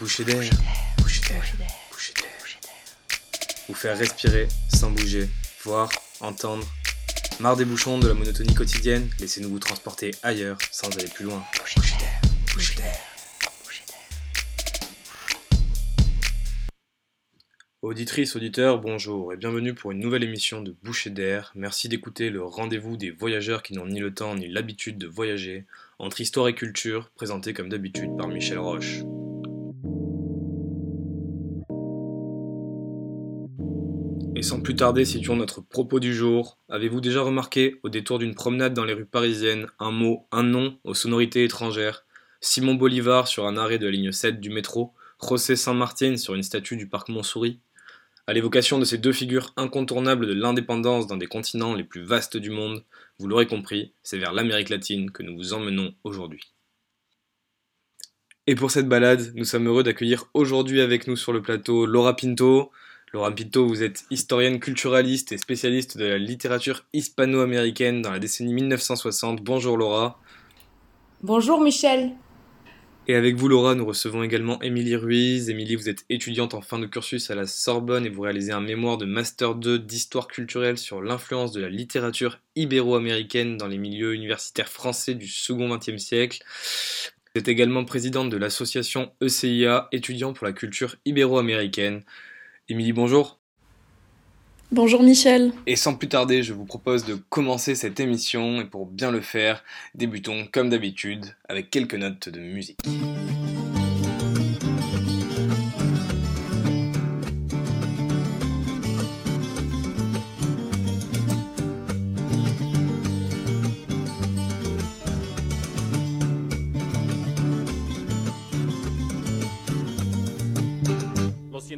Boucher d'air, boucher d'air, boucher d'air. Vous faire respirer sans bouger, voir, entendre. Marre des bouchons, de la monotonie quotidienne, laissez-nous vous transporter ailleurs sans aller plus loin. Boucher d'air, boucher d'air. Auditrices, auditeurs, bonjour et bienvenue pour une nouvelle émission de Boucher d'air. Merci d'écouter le rendez-vous des voyageurs qui n'ont ni le temps ni l'habitude de voyager, entre histoire et culture, présenté comme d'habitude par Michel Roche. Et sans plus tarder, situons notre propos du jour. Avez-vous déjà remarqué, au détour d'une promenade dans les rues parisiennes, un mot, un nom aux sonorités étrangères? Simon Bolivar sur un arrêt de la ligne 7 du métro, José Saint-Martin sur une statue du parc Montsouris À l'évocation de ces deux figures incontournables de l'indépendance d'un des continents les plus vastes du monde, vous l'aurez compris, c'est vers l'Amérique latine que nous vous emmenons aujourd'hui. Et pour cette balade, nous sommes heureux d'accueillir aujourd'hui avec nous sur le plateau Laura Pinto. Laura Pinto, vous êtes historienne culturaliste et spécialiste de la littérature hispano-américaine dans la décennie 1960. Bonjour Laura. Bonjour Michel. Et avec vous Laura, nous recevons également Émilie Ruiz. Émilie, vous êtes étudiante en fin de cursus à la Sorbonne et vous réalisez un mémoire de Master 2 d'histoire culturelle sur l'influence de la littérature ibéro-américaine dans les milieux universitaires français du second XXe siècle. Vous êtes également présidente de l'association ECIA, étudiants pour la culture ibéro-américaine. Émilie, bonjour. Bonjour Michel. Et sans plus tarder, je vous propose de commencer cette émission et pour bien le faire, débutons comme d'habitude avec quelques notes de musique.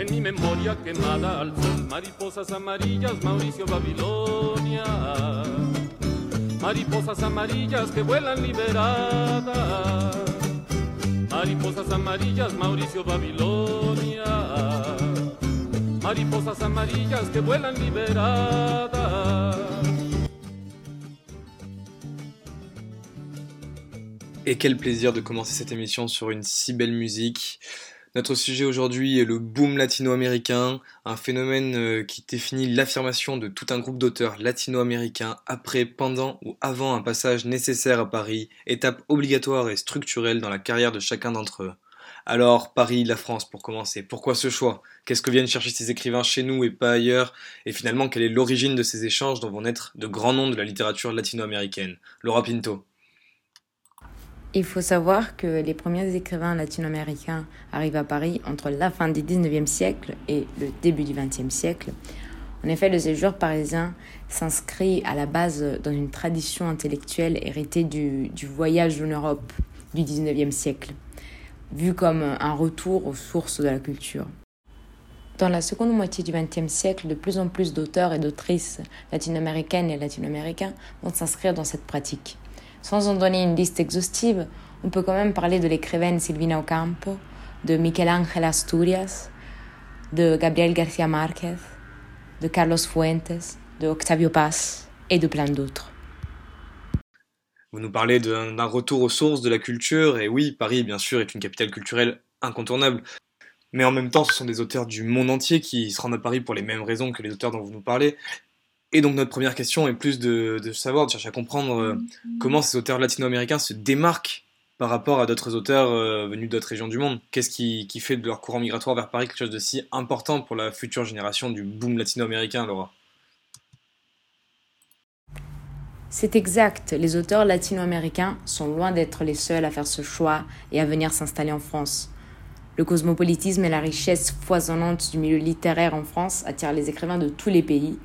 en mi memoria quemada al sol. Mariposas amarillas, Mauricio Babilonia. Mariposas amarillas que vuelan liberadas. Mariposas amarillas, Mauricio Babilonia mariposas amarillas que vuelan liberadas. Et quel plaisir de commencer cette émission sur une si belle musique. Notre sujet aujourd'hui est le boom latino-américain, un phénomène euh, qui définit l'affirmation de tout un groupe d'auteurs latino-américains après, pendant ou avant un passage nécessaire à Paris, étape obligatoire et structurelle dans la carrière de chacun d'entre eux. Alors, Paris, la France, pour commencer, pourquoi ce choix? Qu'est-ce que viennent chercher ces écrivains chez nous et pas ailleurs? Et finalement, quelle est l'origine de ces échanges dont vont naître de grands noms de la littérature latino-américaine? Laura Pinto. Il faut savoir que les premiers écrivains latino-américains arrivent à Paris entre la fin du 19e siècle et le début du 20e siècle. En effet, le séjour parisien s'inscrit à la base dans une tradition intellectuelle héritée du, voyage en Europe du 19e siècle vu comme un retour aux sources de la culture. Dans la seconde moitié du XXe siècle, de plus en plus d'auteurs et d'autrices latino-américaines et latino-américains vont s'inscrire dans cette pratique. Sans en donner une liste exhaustive, on peut quand même parler de l'écrivaine Silvina Ocampo, de Miguel Ángel Asturias, de Gabriel García Márquez, de Carlos Fuentes, de Octavio Paz et de plein d'autres. Vous nous parlez d'un retour aux sources de la culture, et oui, Paris, bien sûr, est une capitale culturelle incontournable. Mais en même temps, ce sont des auteurs du monde entier qui se rendent à Paris pour les mêmes raisons que les auteurs dont vous nous parlez. Et donc notre première question est plus de, savoir, de chercher à comprendre euh, comment ces auteurs latino-américains se démarquent par rapport à d'autres auteurs euh, venus d'autres régions du monde. Qu'est-ce qui, fait de leur courant migratoire vers Paris quelque chose de si important pour la future génération du boom latino-américain, Laura? C'est exact, les auteurs latino-américains sont loin d'être les seuls à faire ce choix et à venir s'installer en France. Le cosmopolitisme et la richesse foisonnante du milieu littéraire en France attirent les écrivains de tous les pays,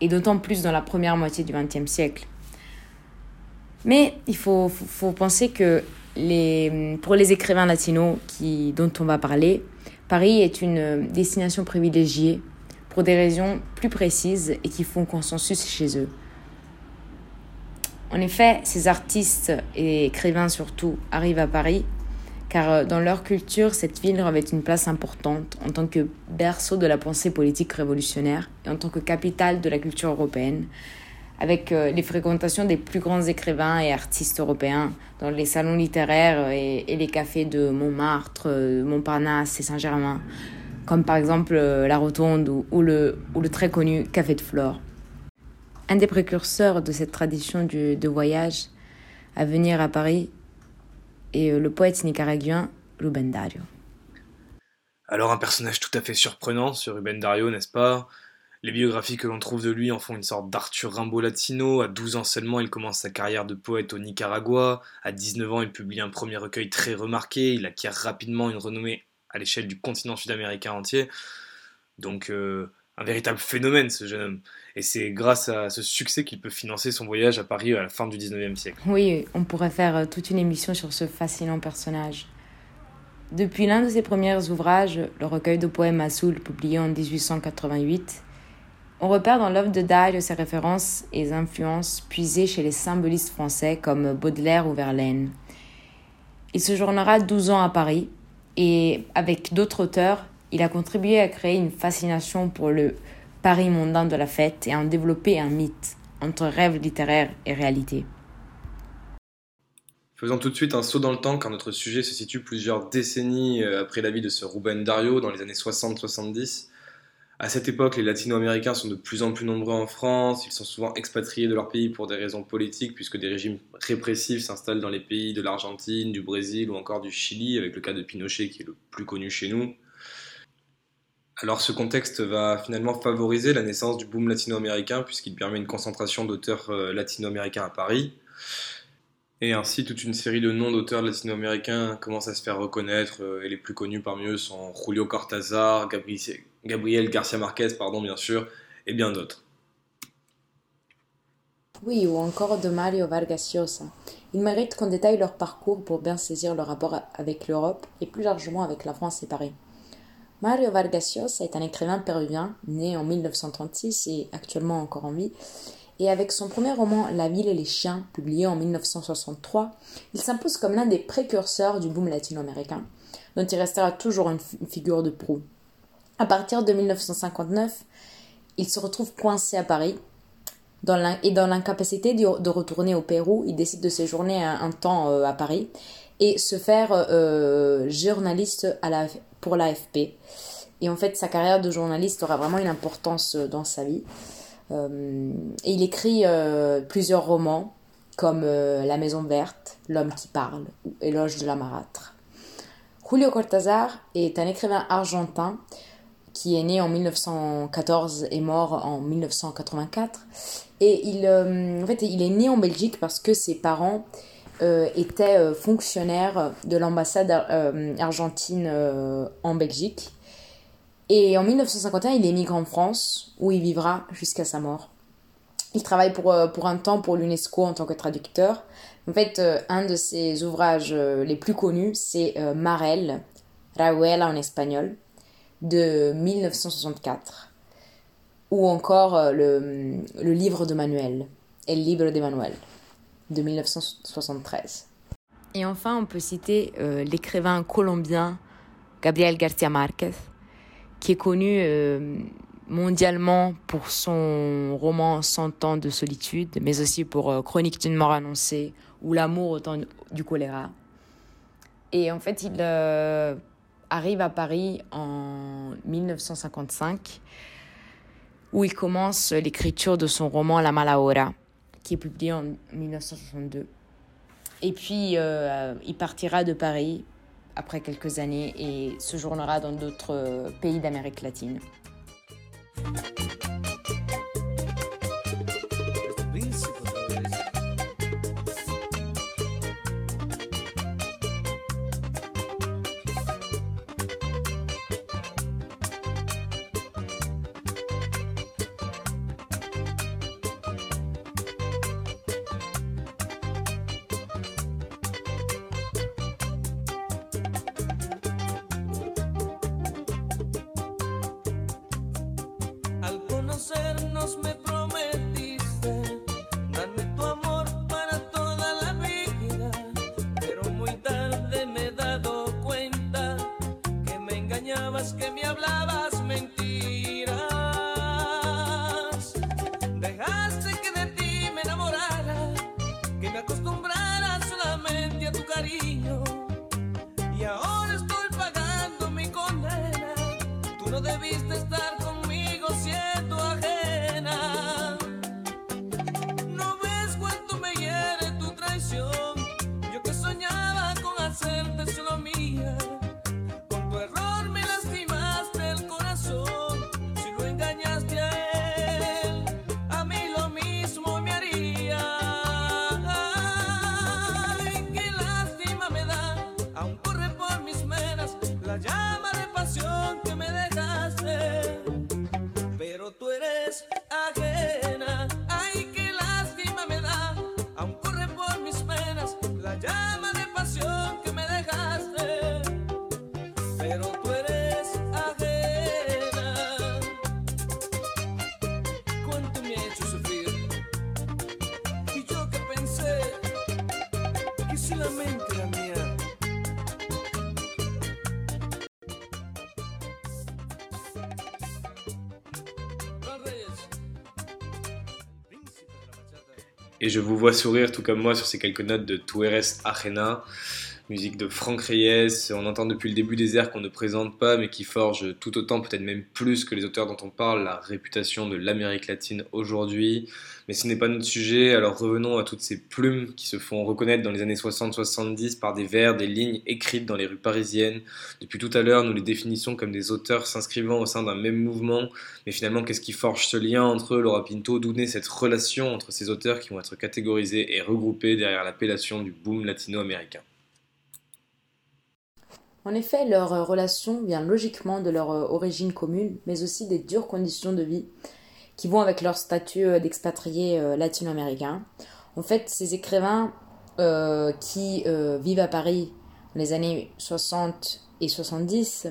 et d'autant plus dans la première moitié du XXe siècle. Mais il faut, penser que pour les écrivains latinos dont on va parler, Paris est une destination privilégiée pour des raisons plus précises et qui font consensus chez eux. En effet, ces artistes et écrivains surtout arrivent à Paris car euh, dans leur culture, cette ville revêt une place importante en tant que berceau de la pensée politique révolutionnaire et en tant que capitale de la culture européenne, avec euh, les fréquentations des plus grands écrivains et artistes européens dans les salons littéraires et, les cafés de Montmartre, euh, Montparnasse et Saint-Germain, comme par exemple la Rotonde ou le très connu Café de Flore. Un des précurseurs de cette tradition de voyage à venir à Paris et euh, le poète nicaraguien Rubén Dario. Alors un personnage tout à fait surprenant sur Rubén Dario, n'est-ce pas? Les biographies que l'on trouve de lui en font une sorte d'Arthur Rimbaud latino. À 12 ans seulement, il commence sa carrière de poète au Nicaragua. À 19 ans, il publie un premier recueil très remarqué. Il acquiert rapidement une renommée à l'échelle du continent sud-américain entier. Donc euh, un véritable phénomène, ce jeune homme. Et c'est grâce à ce succès qu'il peut financer son voyage à Paris à la fin du 19e siècle. Oui, on pourrait faire euh, toute une émission sur ce fascinant personnage. Depuis l'un de ses premiers ouvrages, le recueil de poèmes Assoul, publié en 1888, on repère dans l'œuvre de Dario ses références et influences puisées chez les symbolistes français comme Baudelaire ou Verlaine. Il séjournera 12 ans à Paris et, avec d'autres auteurs, il a contribué à créer une fascination pour le Paris mondain de la fête et à en développer un mythe entre rêve littéraire et réalité. Faisons tout de suite un saut dans le temps car notre sujet se situe plusieurs décennies euh, après la vie de ce Ruben Dario dans les années 60-70. À cette époque, les latino-américains sont de plus en plus nombreux en France, ils sont souvent expatriés de leur pays pour des raisons politiques puisque des régimes répressifs s'installent dans les pays de l'Argentine, du Brésil ou encore du Chili avec le cas de Pinochet qui est le plus connu chez nous. Alors ce contexte va finalement favoriser la naissance du boom latino-américain puisqu'il permet une concentration d'auteurs euh, latino-américains à Paris. Et ainsi toute une série de noms d'auteurs latino-américains commencent à se faire reconnaître euh, et les plus connus parmi eux sont Julio Cortázar, Gabriel Garcia Marquez, pardon bien sûr, et bien d'autres. Oui, ou encore de Mario Vargas Llosa. Ils méritent qu'on détaille leur parcours pour bien saisir leur rapport avec l'Europe et plus largement avec la France et Paris. Mario Vargas Llosa est un écrivain péruvien né en 1936 et actuellement encore en vie. Et avec son premier roman La ville et les chiens, publié en 1963, il s'impose comme l'un des précurseurs du boom latino-américain, dont il restera toujours une, figure de proue. À partir de 1959, il se retrouve coincé à Paris et dans l'incapacité de retourner au Pérou, il décide de séjourner un, temps euh, à Paris et se faire euh, journaliste à la, pour l'AFP. Et en fait, sa carrière de journaliste aura vraiment une importance euh, dans sa vie. Euh, et il écrit euh, plusieurs romans comme La Maison Verte, L'homme qui parle ou Éloge de la marâtre. Julio Cortázar est un écrivain argentin qui est né en 1914 et mort en 1984. Et il, en fait, il est né en Belgique parce que ses parents euh, était euh, fonctionnaire de l'ambassade euh, argentine en Belgique. Et en 1951, il émigre en France, où il vivra jusqu'à sa mort. Il travaille pour, pour un temps pour l'UNESCO en tant que traducteur. En fait, un de ses ouvrages les plus connus, c'est Marel, Rauela en espagnol, de 1964. Ou encore le, le livre de Manuel, El libro de Manuel de 1973. Et enfin, on peut citer euh, l'écrivain colombien Gabriel García Márquez, qui est connu euh, mondialement pour son roman Cent ans de solitude, mais aussi pour euh, Chronique d'une mort annoncée ou L'amour au temps du choléra. Et en fait, il arrive à Paris en 1955, où il commence l'écriture de son roman La Mala Hora qui est publié en 1962. Et puis, euh, il partira de Paris après quelques années et séjournera dans d'autres pays d'Amérique latine. Et je vous vois sourire tout comme moi sur ces quelques notes de Tu eres ajena, musique de Franck Reyes. On entend depuis le début des airs qu'on ne présente pas, mais qui forgent tout autant, peut-être même plus que les auteurs dont on parle, la réputation de l'Amérique latine aujourd'hui. Mais ce n'est pas notre sujet, alors revenons à toutes ces plumes qui se font reconnaître dans les années 60-70 par des vers, des lignes écrites dans les rues parisiennes. Depuis tout à l'heure, nous les définissons comme des auteurs s'inscrivant au sein d'un même mouvement, mais finalement, qu'est-ce qui forge ce lien entre eux, Laura Pinto? D'où naît cette relation entre ces auteurs qui vont être catégorisés et regroupés derrière l'appellation du boom latino-américain? En effet, leur relation vient logiquement de leur origine commune, mais aussi des dures conditions de vie qui vont avec leur statut euh, d'expatriés euh, latino-américains. En fait, ces écrivains euh, qui vivent à Paris dans les années 60 et 70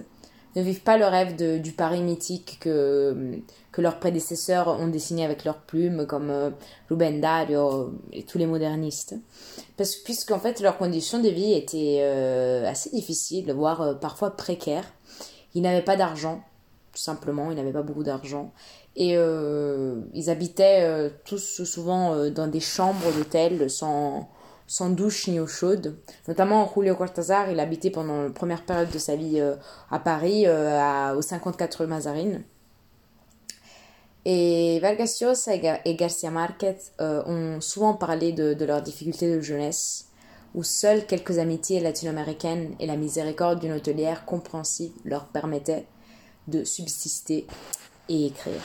ne vivent pas le rêve du Paris mythique que, que leurs prédécesseurs ont dessiné avec leurs plumes, comme Ruben Dario et tous les modernistes. Parce, puisqu'en fait, leurs conditions de vie étaient assez difficiles, voire parfois précaires. Ils n'avaient pas d'argent, tout simplement, ils n'avaient pas beaucoup d'argent. Et euh, ils habitaient euh, tous souvent euh, dans des chambres d'hôtel sans, douche ni eau chaude. Notamment Julio Cortázar, il habitait pendant la première période de sa vie à Paris, à, au 54 rue Mazarine. Et Vargas et Garcia Marquez ont souvent parlé de, de leurs difficultés de jeunesse, où seules quelques amitiés latino-américaines et la miséricorde d'une hôtelière compréhensive leur permettaient de subsister et écrire.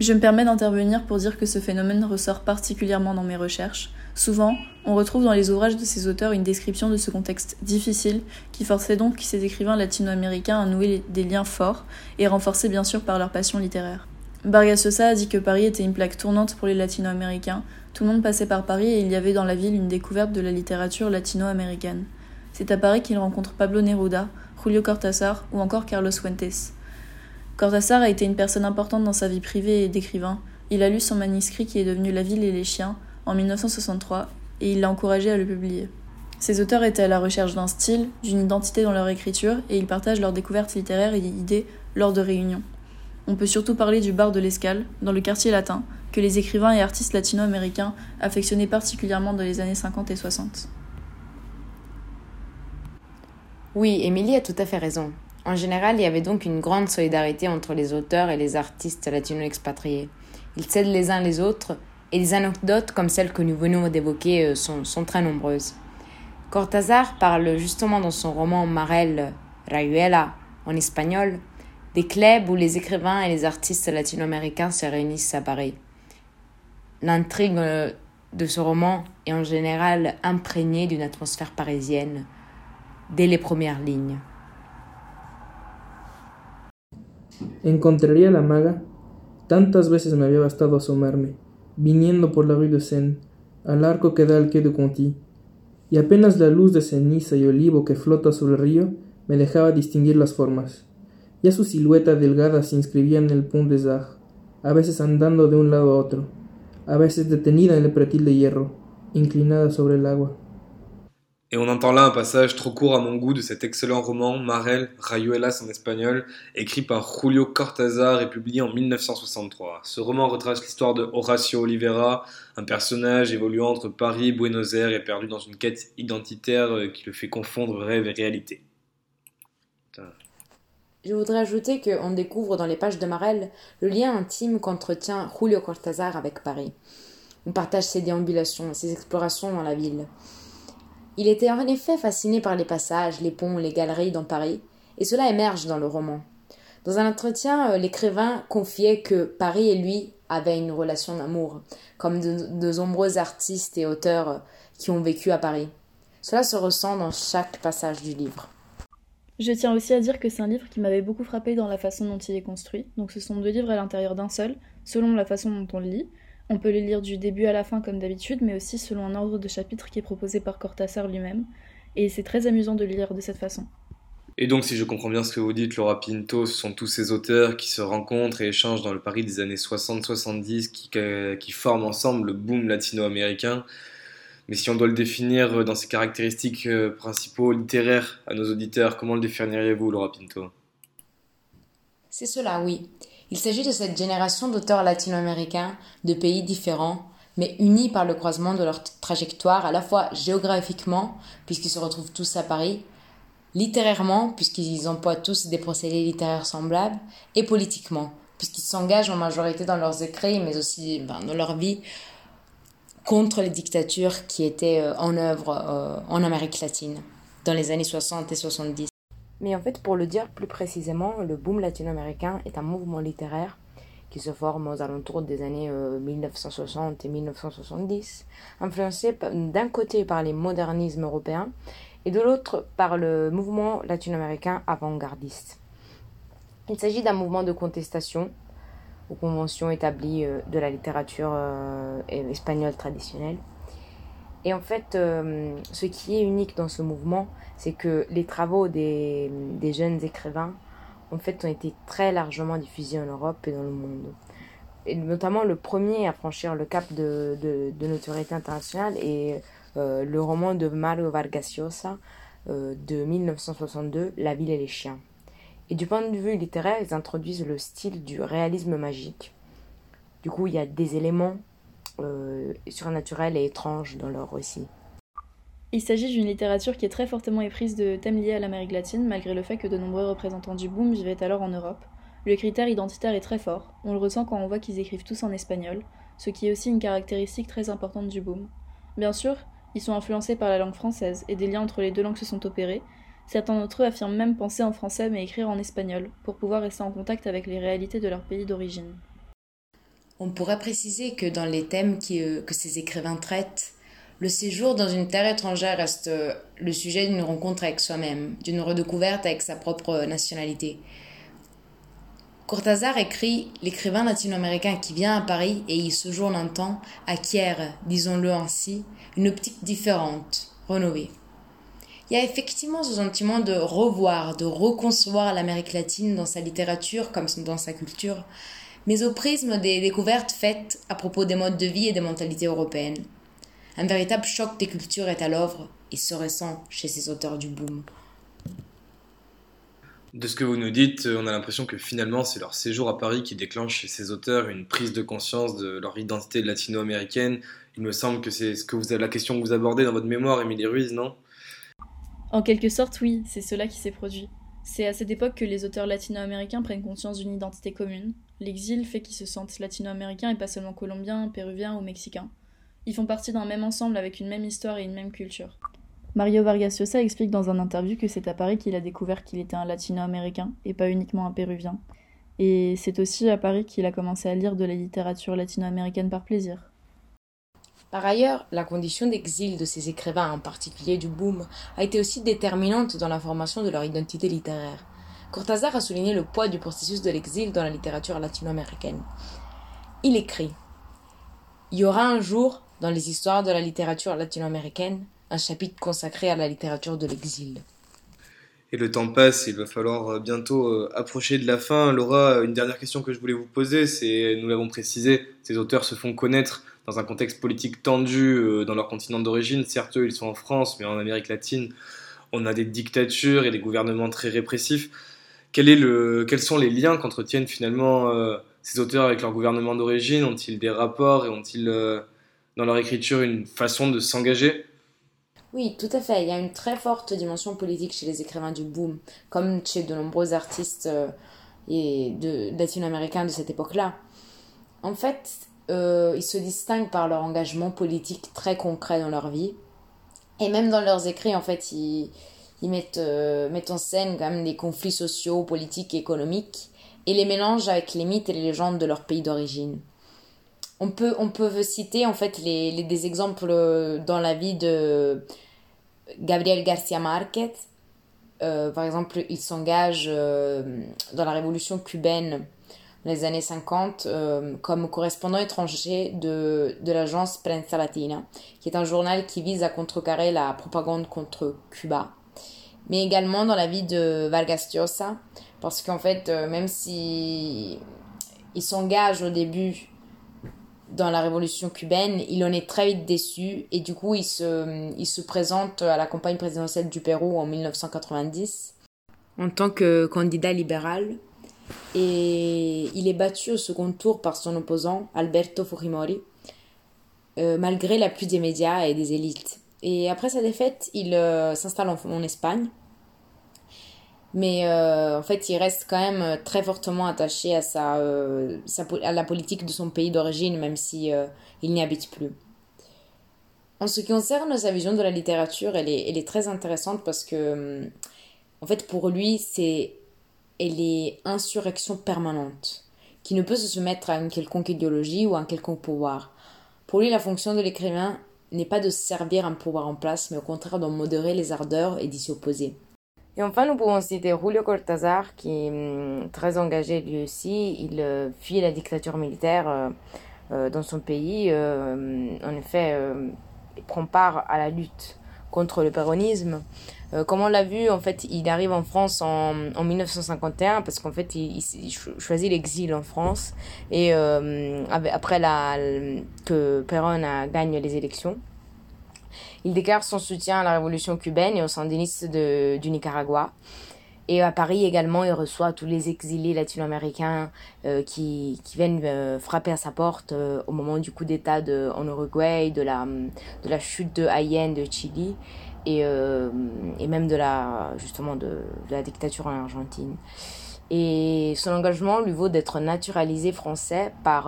Je me permets d'intervenir pour dire que ce phénomène ressort particulièrement dans mes recherches. Souvent, on retrouve dans les ouvrages de ces auteurs une description de ce contexte difficile qui forçait donc ces écrivains latino-américains à nouer des liens forts et renforcés bien sûr par leur passion littéraire. Vargas a dit que Paris était une plaque tournante pour les latino-américains. Tout le monde passait par Paris et il y avait dans la ville une découverte de la littérature latino-américaine. C'est à Paris qu'il rencontre Pablo Neruda, Julio Cortázar ou encore Carlos Fuentes. Cortázar a été une personne importante dans sa vie privée et d'écrivain. Il a lu son manuscrit qui est devenu La ville et les chiens en 1963 et il l'a encouragé à le publier. Ces auteurs étaient à la recherche d'un style, d'une identité dans leur écriture et ils partagent leurs découvertes littéraires et idées lors de réunions. On peut surtout parler du bar de l'Escale, dans le quartier latin, que les écrivains et artistes latino-américains affectionnaient particulièrement dans les années 50 et 60. Oui, Émilie a tout à fait raison. En général, il y avait donc une grande solidarité entre les auteurs et les artistes latino-expatriés. Ils s'aident les uns les autres, et les anecdotes comme celles que nous venons d'évoquer euh, sont, très nombreuses. Cortázar parle justement dans son roman Marel Rayuela en espagnol des clubs où les écrivains et les artistes latino-américains se réunissent à Paris. L'intrigue de ce roman est en général imprégnée d'une atmosphère parisienne dès les premières lignes. Encontraría la maga. Tantas veces me había bastado asomarme, viniendo por la rue de Seine, al arco que da al quai de Conti, y apenas la luz de ceniza y olivo que flota sobre el río me dejaba distinguir las formas. Silueta delgada se inscribía en el pont des Arts, a veces andando de un lado a otro, a veces detenida en el pretil de hierro, inclinada sobre el agua. Et on entend là un passage trop court à mon goût de cet excellent roman Marel, Rayuelas en espagnol, écrit par Julio Cortázar et publié en 1963. Ce roman retrace l'histoire de Horacio Oliveira, un personnage évoluant entre Paris Buenos Aires et perdu dans une quête identitaire euh, qui le fait confondre rêve et réalité. Je voudrais ajouter qu'on découvre dans les pages de Marel le lien intime qu'entretient Julio Cortázar avec Paris. On partage ses déambulations, ses explorations dans la ville. Il était en effet fasciné par les passages, les ponts, les galeries dans Paris, et cela émerge dans le roman. Dans un entretien, euh, l'écrivain confiait que Paris et lui avaient une relation d'amour, comme de, nombreux artistes et auteurs qui ont vécu à Paris. Cela se ressent dans chaque passage du livre. Je tiens aussi à dire que c'est un livre qui m'avait beaucoup frappé dans la façon dont il est construit. Donc ce sont deux livres à l'intérieur d'un seul, selon la façon dont on le lit. On peut le lire du début à la fin comme d'habitude, mais aussi selon un ordre de chapitre qui est proposé par Cortázar lui-même. Et c'est très amusant de lire de cette façon. Et donc, si je comprends bien ce que vous dites, Laura Pinto, ce sont tous ces auteurs qui se rencontrent et échangent dans le Paris des années 60-70, qui, qui, forment ensemble le boom latino-américain. Mais si on doit le définir dans ses caractéristiques euh, principaux littéraires à nos auditeurs, comment le définiriez-vous, Laura Pinto? C'est cela, oui. Il s'agit de cette génération d'auteurs latino-américains de pays différents, mais unis par le croisement de leur trajectoire à la fois géographiquement, puisqu'ils se retrouvent tous à Paris, littérairement, puisqu'ils emploient tous des procédés littéraires semblables, et politiquement, puisqu'ils s'engagent en majorité dans leurs écrits, mais aussi ben, dans leur vie, contre les dictatures qui étaient euh, en œuvre euh, en Amérique latine dans les années 60 et 70. Mais en fait, pour le dire plus précisément, le boom latino-américain est un mouvement littéraire qui se forme aux alentours des années 1960 euh, et 1970, influencé d'un côté par les modernismes européens et de l'autre par le mouvement latino-américain avant-gardiste. Il s'agit d'un mouvement de contestation aux conventions établies euh, de la littérature euh, espagnole traditionnelle et en fait, euh, ce qui est unique dans ce mouvement, c'est que les travaux des, jeunes écrivains, en fait, ont été très largement diffusés en Europe et dans le monde. Et notamment, le premier à franchir le cap de, notoriété internationale est le roman de Mario Vargas Llosa de 1962, La ville et les chiens. Et du point de vue littéraire, ils introduisent le style du réalisme magique. Du coup, il y a des éléments euh, surnaturelles et étranges dans leur récit. Il s'agit d'une littérature qui est très fortement éprise de thèmes liés à l'Amérique latine, malgré le fait que de nombreux représentants du boom vivaient alors en Europe. Le critère identitaire est très fort, on le ressent quand on voit qu'ils écrivent tous en espagnol, ce qui est aussi une caractéristique très importante du boom. Bien sûr, ils sont influencés par la langue française, et des liens entre les deux langues se sont opérés. Certains d'entre eux affirment même penser en français mais écrire en espagnol, pour pouvoir rester en contact avec les réalités de leur pays d'origine. On pourrait préciser que dans les thèmes euh, que ces écrivains traitent, le séjour dans une terre étrangère reste euh, le sujet d'une rencontre avec soi-même, d'une redécouverte avec sa propre nationalité. Cortázar écrit L'écrivain latino-américain qui vient à Paris et y séjourne un temps acquiert, disons-le ainsi, une optique différente, rénovée. Il y a effectivement ce sentiment de revoir, de reconcevoir l'Amérique latine dans sa littérature comme dans sa culture, mais au prisme des découvertes faites à propos des modes de vie et des mentalités européennes. Un véritable choc des cultures est à l'œuvre et se ressent chez ces auteurs du boom. De ce que vous nous dites, on a l'impression que finalement c'est leur séjour à Paris qui déclenche chez ces auteurs une prise de conscience de leur identité latino-américaine. Il me semble que c'est ce que la question que vous abordez dans votre mémoire, Émilie Ruiz, non? En quelque sorte, oui, c'est cela qui s'est produit. C'est à cette époque que les auteurs latino-américains prennent conscience d'une identité commune. L'exil fait qu'ils se sentent latino-américains et pas seulement colombiens, péruviens ou mexicains. Ils font partie d'un même ensemble avec une même histoire et une même culture. Mario Vargas Llosa explique dans un interview que c'est à Paris qu'il a découvert qu'il était un latino-américain et pas uniquement un péruvien. Et c'est aussi à Paris qu'il a commencé à lire de la littérature latino-américaine par plaisir. Par ailleurs, la condition d'exil de ces écrivains, en particulier du boom, a été aussi déterminante dans la formation de leur identité littéraire. Cortázar a souligné le poids du processus de l'exil dans la littérature latino-américaine. Il écrit Il y aura un jour, dans les histoires de la littérature latino-américaine, un chapitre consacré à la littérature de l'exil. Et le temps passe, il va falloir euh, bientôt euh, approcher de la fin. Laura, une dernière question que je voulais vous poser, c'est, nous l'avons précisé, ces auteurs se font connaître dans un contexte politique tendu euh, dans leur continent d'origine. Certes, eux, ils sont en France, mais en Amérique latine, on a des dictatures et des gouvernements très répressifs. Quels sont les liens qu'entretiennent finalement ces auteurs avec leur gouvernement d'origine? Ont-ils des rapports et ont-ils dans leur écriture une façon de s'engager? Oui, tout à fait. Il y a une très forte dimension politique chez les écrivains du boom, comme chez de nombreux artistes euh, et de latino-américains de cette époque-là. En fait, euh, ils se distinguent par leur engagement politique très concret dans leur vie. Et même dans leurs écrits, en fait, ils, mettent, euh, mettent en scène quand même des conflits sociaux, politiques économiques et les mélangent avec les mythes et les légendes de leur pays d'origine on peut, on peut citer en fait les, des exemples euh, dans la vie de Gabriel Garcia Marquez. Par exemple, il s'engage dans la révolution cubaine les années 50 comme correspondant étranger de, de l'agence Prensa Latina, qui est un journal qui vise à contrecarrer la propagande contre Cuba. Mais également dans la vie de Vargas Llosa, parce qu'en fait, même si il s'engage au début dans la révolution cubaine, il en est très vite déçu et du coup il se, il se présente à la campagne présidentielle du Pérou en 1990 en tant que candidat libéral et il est battu au second tour par son opposant Alberto Fujimori euh, malgré l'appui des médias et des élites. Et après sa défaite, il euh, s'installe en Espagne mais euh, en fait il reste quand même euh, très fortement attaché à sa, à la politique de son pays d'origine même si il n'y habite plus en ce qui concerne sa vision de la littérature elle est, elle est très intéressante parce que en fait pour lui c'est elle est insurrection permanente qui ne peut se soumettre à une quelconque idéologie ou à un quelconque pouvoir pour lui la fonction de l'écrivain n'est pas de servir un pouvoir en place mais au contraire d'en modérer les ardeurs et d'y s'y opposer et enfin, nous pouvons citer Julio Cortázar, qui est hum, très engagé lui aussi. Il euh, fuit la dictature militaire euh, euh, dans son pays. en effet, il prend part à la lutte contre le péronisme. Comme on l'a vu, en fait, il arrive en France en, en 1951 parce qu'en fait, il, il, choisit l'exil en France et après la, que Perón a, gagne les élections. Il déclare son soutien à la révolution cubaine et aux sandinistes du Nicaragua. Et à Paris également, il reçoit tous les exilés latino-américains euh, qui, qui, viennent euh, frapper à sa porte euh, au moment du coup d'État en Uruguay, de la, de la chute de Allende de Chili et, et même de la, justement de, la dictature en Argentine. Et son engagement lui vaut d'être naturalisé français par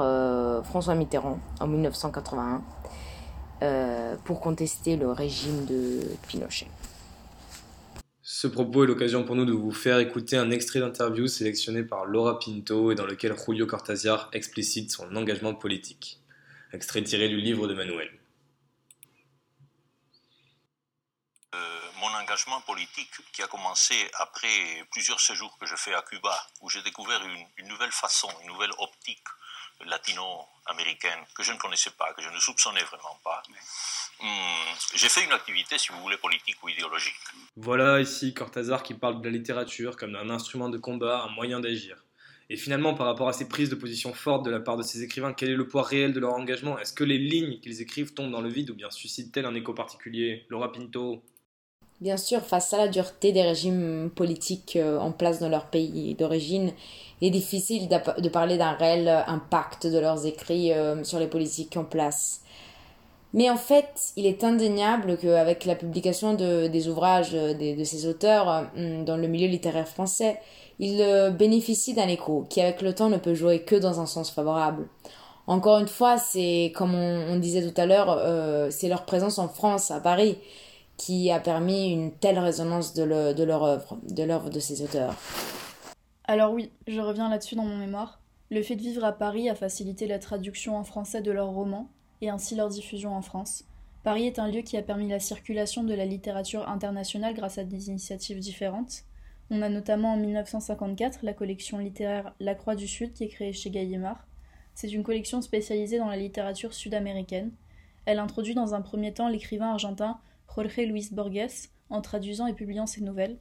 François Mitterrand en 1981. Euh, pour contester le régime de Pinochet. Ce propos est l'occasion pour nous de vous faire écouter un extrait d'interview sélectionné par Laura Pinto et dans lequel Julio Cortázar explicite son engagement politique. Extrait tiré du livre de Manuel. Euh, mon engagement politique qui a commencé après plusieurs séjours que je fais à Cuba, où j'ai découvert une, une nouvelle façon, une nouvelle optique latino-américaine que je ne connaissais pas, que je ne soupçonnais vraiment pas. Hmm, j'ai fait une activité, si vous voulez, politique ou idéologique. Voilà ici Cortázar qui parle de la littérature comme d'un instrument de combat, un moyen d'agir. Et finalement, par rapport à ces prises de position fortes de la part de ces écrivains, quel est le poids réel de leur engagement? Est-ce que les lignes qu'ils écrivent tombent dans le vide ou bien suscitent-elles un écho particulier? Laura Pinto Bien sûr, face à la dureté des régimes politiques euh, en place dans leur pays d'origine, il est difficile de parler d'un réel impact de leurs écrits euh, sur les politiques en place. Mais en fait, il est indéniable qu'avec la publication de, des ouvrages de, ces auteurs euh, dans le milieu littéraire français, ils bénéficient d'un écho qui, avec le temps, ne peut jouer que dans un sens favorable. Encore une fois, c'est comme on, disait tout à l'heure, c'est leur présence en France, à Paris, qui a permis une telle résonance de, leur œuvre, de l'œuvre de ces auteurs Alors oui, je reviens là-dessus dans mon mémoire. Le fait de vivre à Paris a facilité la traduction en français de leurs romans et ainsi leur diffusion en France. Paris est un lieu qui a permis la circulation de la littérature internationale grâce à des initiatives différentes. On a notamment en 1954 la collection littéraire La Croix du Sud qui est créée chez Gallimard. C'est une collection spécialisée dans la littérature sud-américaine. Elle introduit dans un premier temps l'écrivain argentin Jorge Luis Borges en traduisant et publiant ses nouvelles.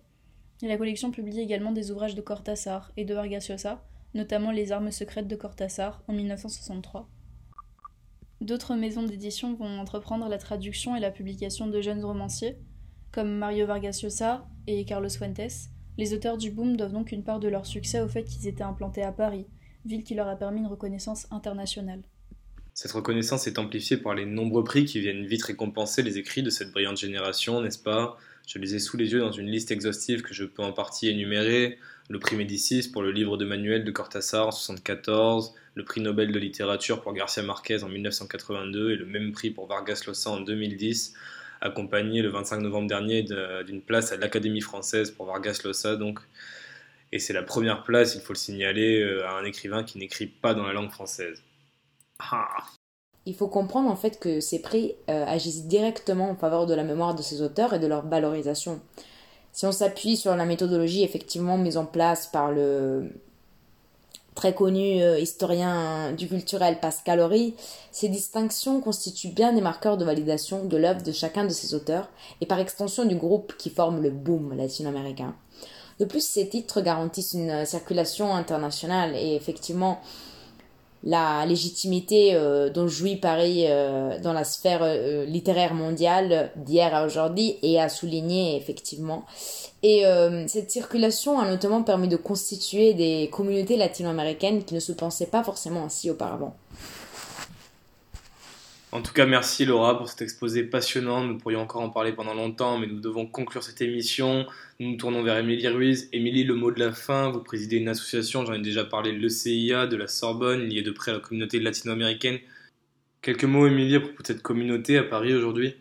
la collection publie également des ouvrages de Cortázar et de Vargas Llosa, notamment Les armes secrètes de Cortázar en 1963. D'autres maisons d'édition vont entreprendre la traduction et la publication de jeunes romanciers, comme Mario Vargas Llosa et Carlos Fuentes. Les auteurs du boom doivent donc une part de leur succès au fait qu'ils étaient implantés à Paris, ville qui leur a permis une reconnaissance internationale. Cette reconnaissance est amplifiée par les nombreux prix qui viennent vite récompenser les écrits de cette brillante génération, n'est-ce pas? Je les ai sous les yeux dans une liste exhaustive que je peux en partie énumérer. Le prix Médicis pour le livre de Manuel de Cortázar en 1974, le prix Nobel de littérature pour Garcia Marquez en 1982 et le même prix pour Vargas Llosa en 2010, accompagné le 25 novembre dernier d'une place à l'Académie française pour Vargas Llosa donc. Et c'est la première place, il faut le signaler, euh, à un écrivain qui n'écrit pas dans la langue française. Ah. Il faut comprendre en fait que ces prix euh, agissent directement en faveur de la mémoire de ces auteurs et de leur valorisation. Si on s'appuie sur la méthodologie effectivement mise en place par le très connu euh, historien du culturel Pascal Horry, ces distinctions constituent bien des marqueurs de validation de l'œuvre de chacun de ces auteurs et par extension du groupe qui forme le boom latino-américain. De plus, ces titres garantissent une circulation internationale et effectivement la légitimité euh, dont jouit Paris euh, dans la sphère littéraire mondiale d'hier à aujourd'hui et à souligner effectivement et euh, cette circulation a notamment permis de constituer des communautés latino-américaines qui ne se pensaient pas forcément ainsi auparavant. En tout cas, merci Laura pour cet exposé passionnant. Nous pourrions encore en parler pendant longtemps, mais nous devons conclure cette émission. Nous nous tournons vers Émilie Ruiz. Émilie, le mot de la fin. Vous présidez une association, j'en ai déjà parlé, l'ECIA de la Sorbonne, liée de près à la communauté latino-américaine. Quelques mots, Émilie, à propos de cette communauté à Paris aujourd'hui?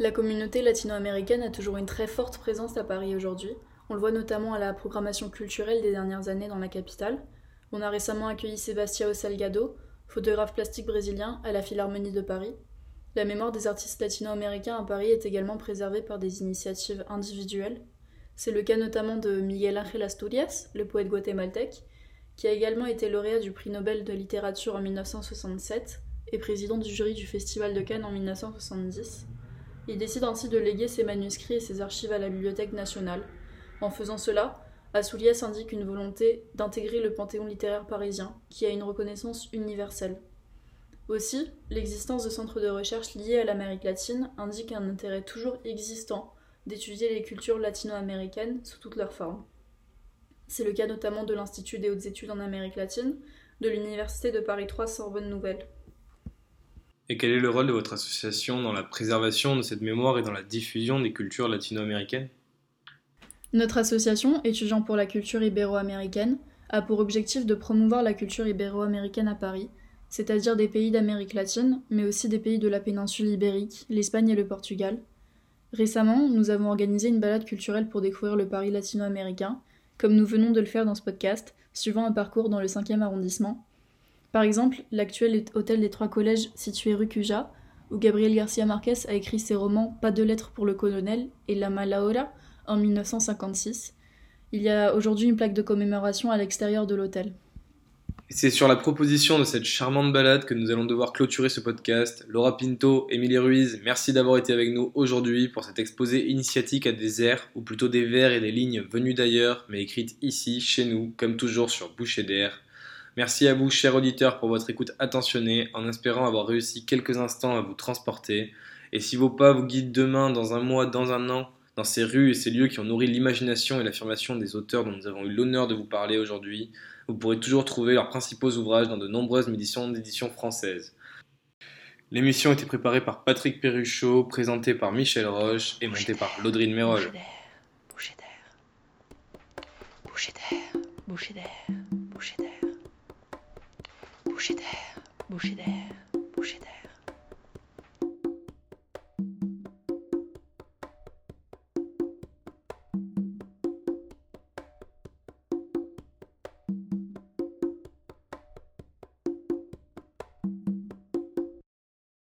La communauté latino-américaine a toujours une très forte présence à Paris aujourd'hui. On le voit notamment à la programmation culturelle des dernières années dans la capitale. On a récemment accueilli Sebastião Salgado, photographe plastique brésilien, à la Philharmonie de Paris. La mémoire des artistes latino-américains à Paris est également préservée par des initiatives individuelles. C'est le cas notamment de Miguel Ángel Asturias, le poète guatémaltèque, qui a également été lauréat du prix Nobel de littérature en 1967 et président du jury du Festival de Cannes en 1970. Il décide ainsi de léguer ses manuscrits et ses archives à la Bibliothèque nationale. En faisant cela, Assoulias indique une volonté d'intégrer le panthéon littéraire parisien, qui a une reconnaissance universelle. Aussi, l'existence de centres de recherche liés à l'Amérique latine indique un intérêt toujours existant d'étudier les cultures latino-américaines sous toutes leurs formes. C'est le cas notamment de l'Institut des hautes études en Amérique latine, de l'Université de Paris 3 Sorbonne Nouvelle. Et quel est le rôle de votre association dans la préservation de cette mémoire et dans la diffusion des cultures latino-américaines? Notre association, Étudiants pour la culture ibéro-américaine, a pour objectif de promouvoir la culture ibéro-américaine à Paris, c'est-à-dire des pays d'Amérique latine, mais aussi des pays de la péninsule ibérique, l'Espagne et le Portugal. Récemment, nous avons organisé une balade culturelle pour découvrir le Paris latino-américain, comme nous venons de le faire dans ce podcast, suivant un parcours dans le 5e arrondissement, par exemple, l'actuel hôtel des Trois Collèges situé rue Cuja, où Gabriel Garcia Marquez a écrit ses romans Pas de lettres pour le colonel et La Malahora en 1956. Il y a aujourd'hui une plaque de commémoration à l'extérieur de l'hôtel. C'est sur la proposition de cette charmante balade que nous allons devoir clôturer ce podcast. Laura Pinto, Émilie Ruiz, merci d'avoir été avec nous aujourd'hui pour cet exposé initiatique à des airs, ou plutôt des vers et des lignes venues d'ailleurs, mais écrites ici, chez nous, comme toujours sur Boucher d'air. Merci à vous, chers auditeurs, pour votre écoute attentionnée, en espérant avoir réussi quelques instants à vous transporter. Et si vos pas vous guident demain, dans un mois, dans un an, dans ces rues et ces lieux qui ont nourri l'imagination et l'affirmation des auteurs dont nous avons eu l'honneur de vous parler aujourd'hui, vous pourrez toujours trouver leurs principaux ouvrages dans de nombreuses éditions d'édition françaises. L'émission a été préparée par Patrick Perruchot, présentée par Michel Roche et montée par Laudrine Mérol. Boucher d'air, boucher d'air, boucher d'air, boucher d'air. Boucher d'air, boucher d'air, boucher d'air.